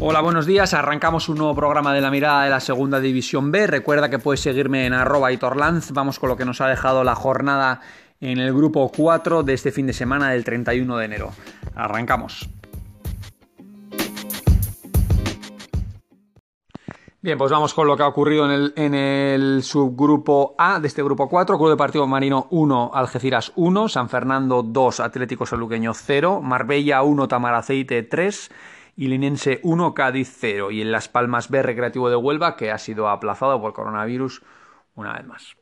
Hola, buenos días. Arrancamos un nuevo programa de la mirada de la segunda división B. Recuerda que puedes seguirme en arroba Torlanz. Vamos con lo que nos ha dejado la jornada en el grupo 4 de este fin de semana del 31 de enero. Arrancamos. Bien, pues vamos con lo que ha ocurrido en el, subgrupo A de este grupo 4. Club Deportivo Marino 1, Algeciras 1, San Fernando 2, Atlético Saluqueño 0, Marbella 1, Tamaraceite 3 y Linense 1, Cádiz 0. Y en Las Palmas B, Recreativo de Huelva, que ha sido aplazado por coronavirus una vez más.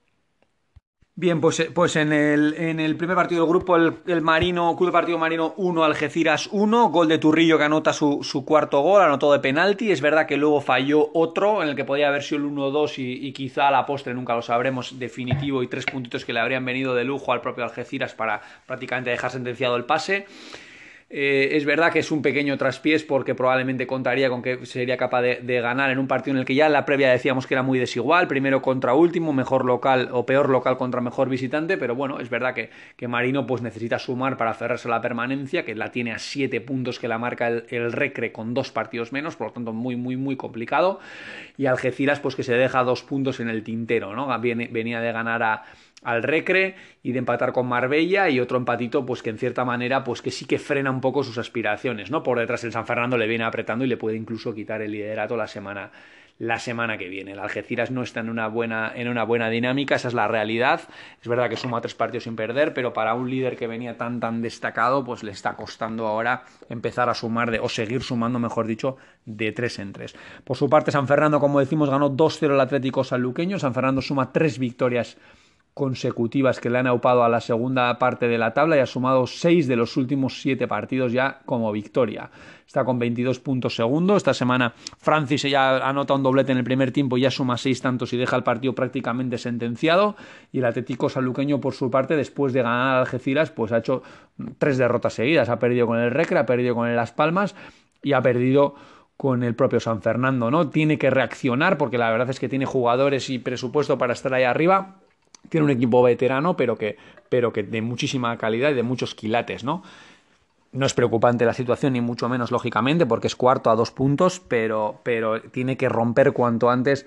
Bien, pues, eh, pues en, el, en el primer partido del grupo, el, Marino, Club Partido Marino 1, Algeciras 1, gol de Turrillo que anota su, su, cuarto gol, anotó de penalti. Es verdad que luego falló otro en el que podía haber sido el 1-2 y, y, quizá a la postre nunca lo sabremos definitivo y tres puntitos que le habrían venido de lujo al propio Algeciras para prácticamente dejar sentenciado el pase. Eh, es verdad que es un pequeño traspiés porque probablemente contaría con que sería capaz de, ganar en un partido en el que ya en la previa decíamos que era muy desigual, primero contra último, mejor local o peor local contra mejor visitante, pero bueno, es verdad que, Marino pues necesita sumar para aferrarse a la permanencia, que la tiene a 7 puntos que la marca el, Recre con dos partidos menos, por lo tanto muy muy muy complicado, y Algeciras pues que se deja dos puntos en el tintero, ¿no? venía de ganar a al Recre y de empatar con Marbella y otro empatito pues que en cierta manera pues que sí que frena un poco sus aspiraciones, ¿no? Por detrás el San Fernando le viene apretando y le puede incluso quitar el liderato la semana la semana que viene. El Algeciras no está en una buena, en una buena dinámica, esa es la realidad. Es verdad que suma tres partidos sin perder, pero para un líder que venía tan tan destacado, pues le está costando ahora empezar a sumar de, o seguir sumando, mejor dicho, de tres en tres. Por su parte, San Fernando, como decimos, ganó 2-0 el Atlético Sanluqueño. San Fernando suma tres victorias consecutivas que le han aupado a la segunda parte de la tabla y ha sumado seis de los últimos siete partidos ya como victoria. Está con 22 puntos segundo. Esta semana Francis ya anota un doblete en el primer tiempo, y ya suma seis tantos y deja el partido prácticamente sentenciado. Y el Atlético Saluqueño, por su parte, después de ganar a Algeciras, pues ha hecho tres derrotas seguidas. Ha perdido con el Recre, ha perdido con el Las Palmas y ha perdido con el propio San Fernando, ¿no? Tiene que reaccionar porque la verdad es que tiene jugadores y presupuesto para estar ahí arriba tiene un equipo veterano, pero que, pero que de muchísima calidad y de muchos quilates, ¿no? No es preocupante la situación, ni mucho menos, lógicamente, porque es cuarto a dos puntos, pero, pero tiene que romper cuanto antes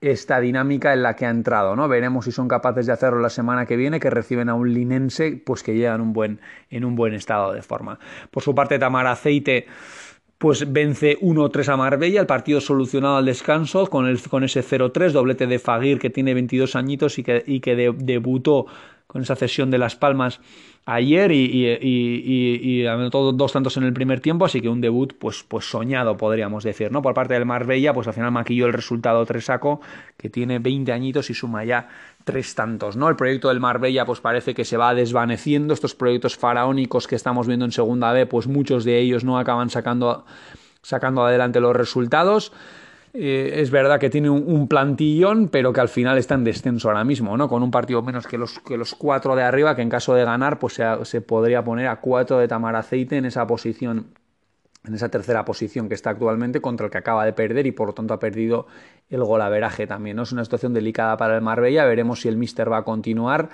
esta dinámica en la que ha entrado, ¿no? Veremos si son capaces de hacerlo la semana que viene, que reciben a un linense, pues que llega en un buen, en un buen estado de forma. Por su parte, Tamar Aceite pues vence 1-3 a Marbella, el partido solucionado al descanso con, el, con ese 0-3, doblete de Fagir que tiene 22 añitos y que, y que debutó con esa cesión de Las Palmas ayer y, y, y, anotó dos tantos en el primer tiempo, así que un debut pues, pues soñado podríamos decir, ¿no? Por parte del Marbella, pues al final maquilló el resultado Tresaco, que tiene 20 añitos y suma ya tres tantos, ¿no? El proyecto del Marbella pues parece que se va desvaneciendo, estos proyectos faraónicos que estamos viendo en segunda B, pues muchos de ellos no acaban sacando, sacando adelante los resultados. Eh, es verdad que tiene un, plantillón, pero que al final está en descenso ahora mismo, ¿no? Con un partido menos que los, que los cuatro de arriba, que en caso de ganar, pues se, podría poner a cuatro de Tamaraceite en esa posición, en esa tercera posición que está actualmente, contra el que acaba de perder y por lo tanto ha perdido el golaveraje también, ¿no? Es una situación delicada para el Marbella, veremos si el Mister va a continuar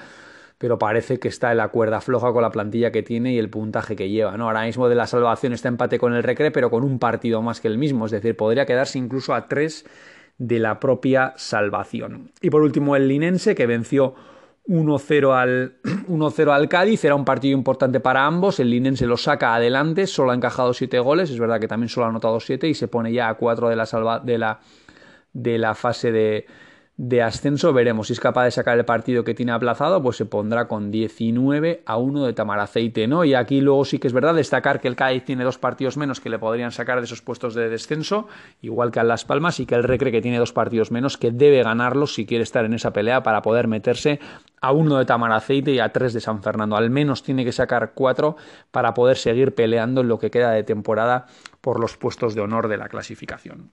pero parece que está en la cuerda floja con la plantilla que tiene y el puntaje que lleva. ¿no? Ahora mismo de la salvación está empate con el Recre, pero con un partido más que el mismo, es decir, podría quedarse incluso a tres de la propia salvación. Y por último el Linense, que venció 1-0 al, 1 al Cádiz, era un partido importante para ambos, el Linense lo saca adelante, solo ha encajado 7 goles, es verdad que también solo ha anotado 7 y se pone ya a 4 de la, salva, de la, de la fase de de ascenso veremos si es capaz de sacar el partido que tiene aplazado, pues se pondrá con 19 a 1 de Tamaraceite, ¿no? Y aquí luego sí que es verdad destacar que el Cádiz tiene dos partidos menos que le podrían sacar de esos puestos de descenso, igual que a Las Palmas, y que el Recre que tiene dos partidos menos que debe ganarlos si quiere estar en esa pelea para poder meterse a uno de Tamaraceite y a tres de San Fernando. Al menos tiene que sacar cuatro para poder seguir peleando en lo que queda de temporada por los puestos de honor de la clasificación.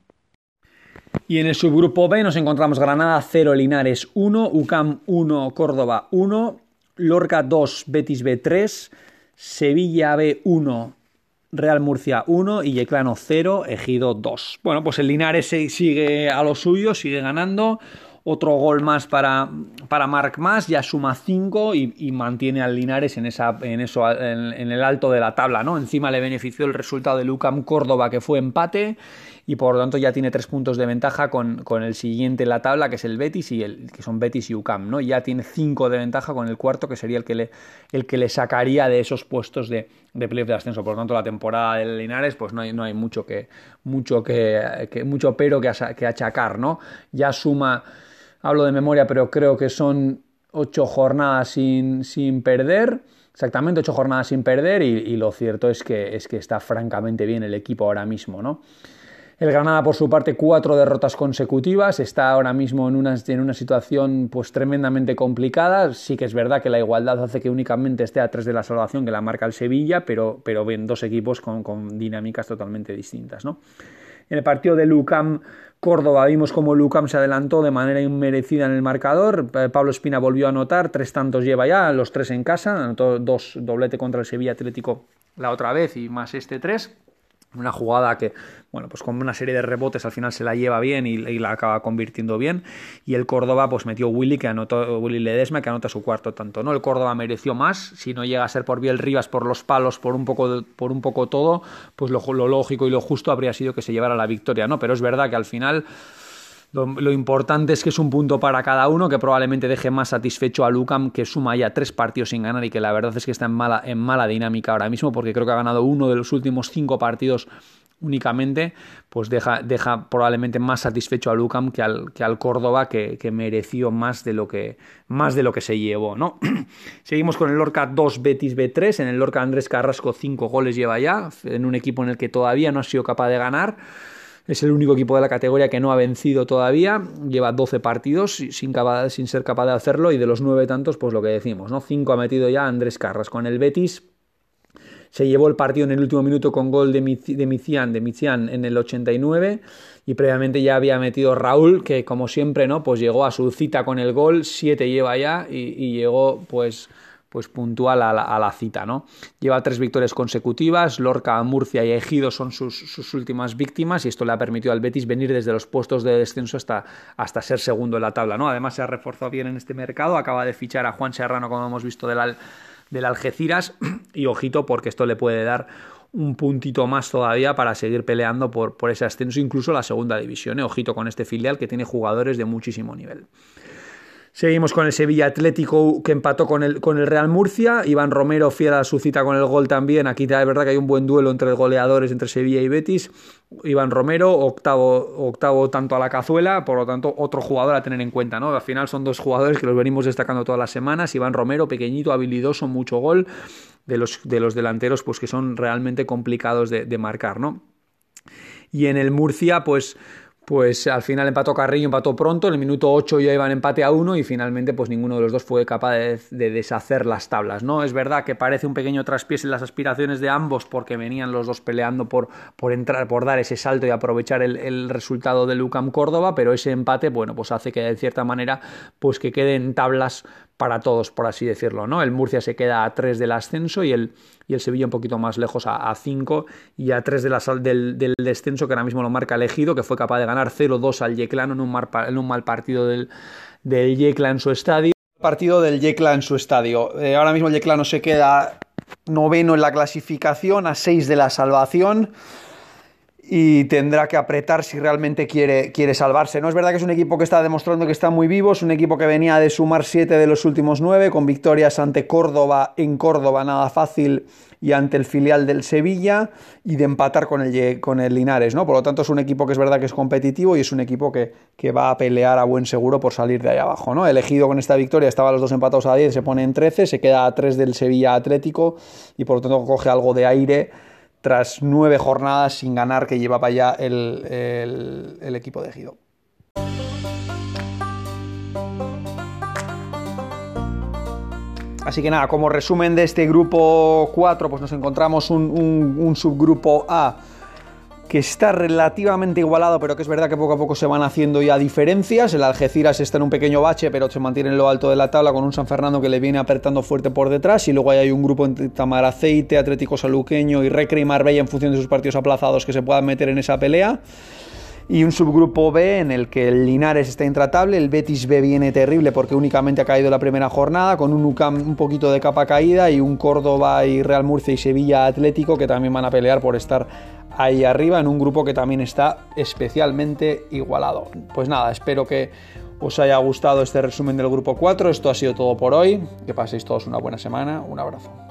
Y en el subgrupo B nos encontramos Granada 0, Linares 1, UCAM 1, Córdoba 1, Lorca 2, Betis B 3, Sevilla B 1, Real Murcia 1 y Yeclano 0, Ejido 2. Bueno, pues el Linares sigue a lo suyo, sigue ganando. otro gol más para, para Marc Más, ya suma 5 y, mantiene al Linares en, esa, en, eso, en, el alto de la tabla, ¿no? Encima le benefició el resultado de Lucam Córdoba, que fue empate, y por lo tanto ya tiene tres puntos de ventaja con, el siguiente en la tabla, que es el Betis, y el, que son Betis y UCAM, ¿no? Ya tiene cinco de ventaja con el cuarto, que sería el que le, el que le sacaría de esos puestos de, de playoff de ascenso. Por lo tanto, la temporada del Linares, pues no hay, no hay mucho que, mucho que, mucho pero que, que achacar, ¿no? Ya suma, hablo de memoria, pero creo que son ocho jornadas sin, sin perder exactamente ocho jornadas sin perder y, y, lo cierto es que, es que está francamente bien el equipo ahora mismo, ¿no? El Granada, por su parte, cuatro derrotas consecutivas, está ahora mismo en una, en una situación pues tremendamente complicada. Sí que es verdad que la igualdad hace que únicamente esté a tres de la salvación que la marca el Sevilla, pero, pero ven dos equipos con, con dinámicas totalmente distintas. ¿no? En el partido de Lucam Córdoba vimos como Lucam se adelantó de manera inmerecida en el marcador. Eh, Pablo Espina volvió a anotar, tres tantos lleva ya, los tres en casa, anotó dos doblete contra el Sevilla Atlético la otra vez y más este tres. Una jugada que, bueno, pues con una serie de rebotes al final se la lleva bien y, la acaba convirtiendo bien. Y el Córdoba, pues metió Willy, que anotó, Willy Ledesma, que anota su cuarto tanto, ¿no? El Córdoba mereció más, si no llega a ser por Biel Rivas, por los palos, por un poco, por un poco todo, pues lo, lo lógico y lo justo habría sido que se llevara la victoria, ¿no? Pero es verdad que al final lo, importante es que es un punto para cada uno, que probablemente deje más satisfecho a Lucam, que suma ya tres partidos sin ganar y que la verdad es que está en mala, en mala dinámica ahora mismo, porque creo que ha ganado uno de los últimos cinco partidos únicamente, pues deja, deja probablemente más satisfecho a Lucam que al, que al Córdoba, que, mereció más de lo que, más de lo que se llevó, ¿no? Seguimos con el Lorca 2, Betis B3, en el Lorca Andrés Carrasco cinco goles lleva ya, en un equipo en el que todavía no ha sido capaz de ganar. Es el único equipo de la categoría que no ha vencido todavía. Lleva 12 partidos sin, ser capaz de hacerlo. Y de los 9 tantos, pues lo que decimos, ¿no? 5 ha metido ya Andrés Carras con el Betis. Se llevó el partido en el último minuto con gol de, Mician, de en el 89 y previamente ya había metido Raúl, que como siempre, ¿no? Pues llegó a su cita con el gol, 7 lleva ya y llegó pues pues puntual a la, cita, ¿no? Lleva tres victorias consecutivas, Lorca, Murcia y Ejido son sus, últimas víctimas y esto le ha permitido al Betis venir desde los puestos de descenso hasta, hasta ser segundo en la tabla, ¿no? Además se ha reforzado bien en este mercado, acaba de fichar a Juan Serrano, como hemos visto, del, del Algeciras y ojito porque esto le puede dar un puntito más todavía para seguir peleando por, por ese ascenso, incluso la segunda división. ¿eh? Ojito con este filial que tiene jugadores de muchísimo nivel. Seguimos con el Sevilla Atlético que empató con el, con el Real Murcia. Iván Romero fiel a su cita con el gol también. Aquí es verdad que hay un buen duelo entre goleadores entre Sevilla y Betis. Iván Romero, octavo, octavo tanto a la cazuela, por lo tanto, otro jugador a tener en cuenta, ¿no? Al final son dos jugadores que los venimos destacando todas las semanas. Iván Romero, pequeñito, habilidoso, mucho gol. De los, de los delanteros, pues que son realmente complicados de, de marcar, ¿no? Y en el Murcia, pues pues al final empató Carrillo, empató pronto, en el minuto 8 ya iban empate a 1 y finalmente pues ninguno de los dos fue capaz de, deshacer las tablas, ¿no? Es verdad que parece un pequeño traspiés en las aspiraciones de ambos porque venían los dos peleando por, por entrar, por dar ese salto y aprovechar el, resultado de Lucam Córdoba, pero ese empate, bueno, pues hace que de cierta manera pues que queden tablas para todos, por así decirlo, ¿no? El Murcia se queda a 3 del ascenso y el, y el Sevilla un poquito más lejos a 5 y a 3 de la, del, del, descenso que ahora mismo lo marca elegido, que fue capaz de ganar 0-2 al Yeclano en un, en un mal partido del, del Yecla en su estadio. Partido del Yecla en su estadio. Eh, ahora mismo el Yeclano se queda noveno en la clasificación, a 6 de la salvación y tendrá que apretar si realmente quiere, quiere salvarse. No es verdad que es un equipo que está demostrando que está muy vivo, es un equipo que venía de sumar siete de los últimos nueve, con victorias ante Córdoba, en Córdoba nada fácil, y ante el filial del Sevilla, y de empatar con el, con el Linares, ¿no? Por lo tanto, es un equipo que es verdad que es competitivo y es un equipo que, que va a pelear a buen seguro por salir de ahí abajo, ¿no? Elegido con esta victoria, estaba los dos empatados a 10, se pone en 13, se queda a 3 del Sevilla Atlético, y por lo tanto coge algo de aire tras nueve jornadas sin ganar que llevaba ya el, el, equipo de Gido. Así que nada, como resumen de este grupo 4, pues nos encontramos un subgrupo A que está relativamente igualado, pero que es verdad que poco a poco se van haciendo ya diferencias. El Algeciras está en un pequeño bache, pero se mantiene en lo alto de la tabla con un San Fernando que le viene apretando fuerte por detrás. Y luego hay un grupo entre Tamaraceite, Atlético Saluqueño y Recre y Marbella en función de sus partidos aplazados que se puedan meter en esa pelea. Y un subgrupo B en el que el Linares está intratable, el Betis B viene terrible porque únicamente ha caído la primera jornada, con un UCAM un poquito de capa caída y un Córdoba y Real Murcia y Sevilla Atlético que también van a pelear por estar ahí arriba en un grupo que también está especialmente igualado. Pues nada, espero que os haya gustado este resumen del grupo 4, esto ha sido todo por hoy, que paséis todos una buena semana, un abrazo.